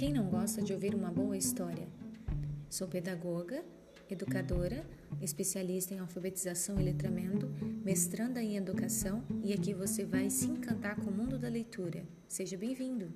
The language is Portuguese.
Quem não gosta de ouvir uma boa história. Sou pedagoga, educadora, especialista em alfabetização e letramento, mestranda em educação e aqui você vai se encantar com o mundo da leitura. Seja bem-vindo!